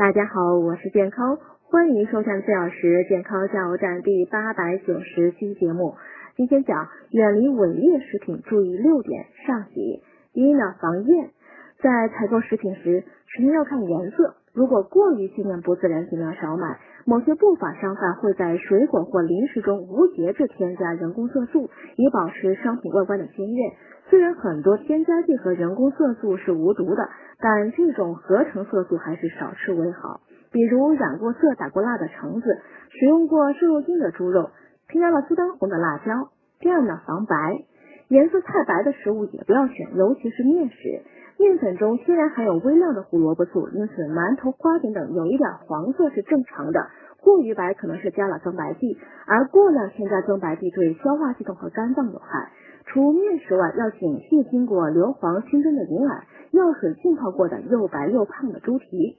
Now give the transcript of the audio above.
大家好，我是健康，欢迎收看四小时健康加油站第八百九十期节目。今天讲远离伪劣食品，注意六点上集。第一呢，防厌，在采购食品时，首先要看颜色。如果过于鲜艳不自然，尽量少买。某些不法商贩会在水果或零食中无节制添加人工色素，以保持商品外观的鲜艳。虽然很多添加剂和人工色素是无毒的，但这种合成色素还是少吃为好。比如染过色、打过蜡的橙子，使用过瘦肉精的猪肉，添加了苏丹红的辣椒。第二呢，防白，颜色太白的食物也不要选，尤其是面食。面粉中虽然含有微量的胡萝卜素，因此馒头、花饼等有一点黄色是正常的。过于白可能是加了增白剂，而过量添加增白剂对消化系统和肝脏有害。除面食外，要警惕经过硫磺熏蒸的银耳、药水浸泡过的又白又胖的猪蹄。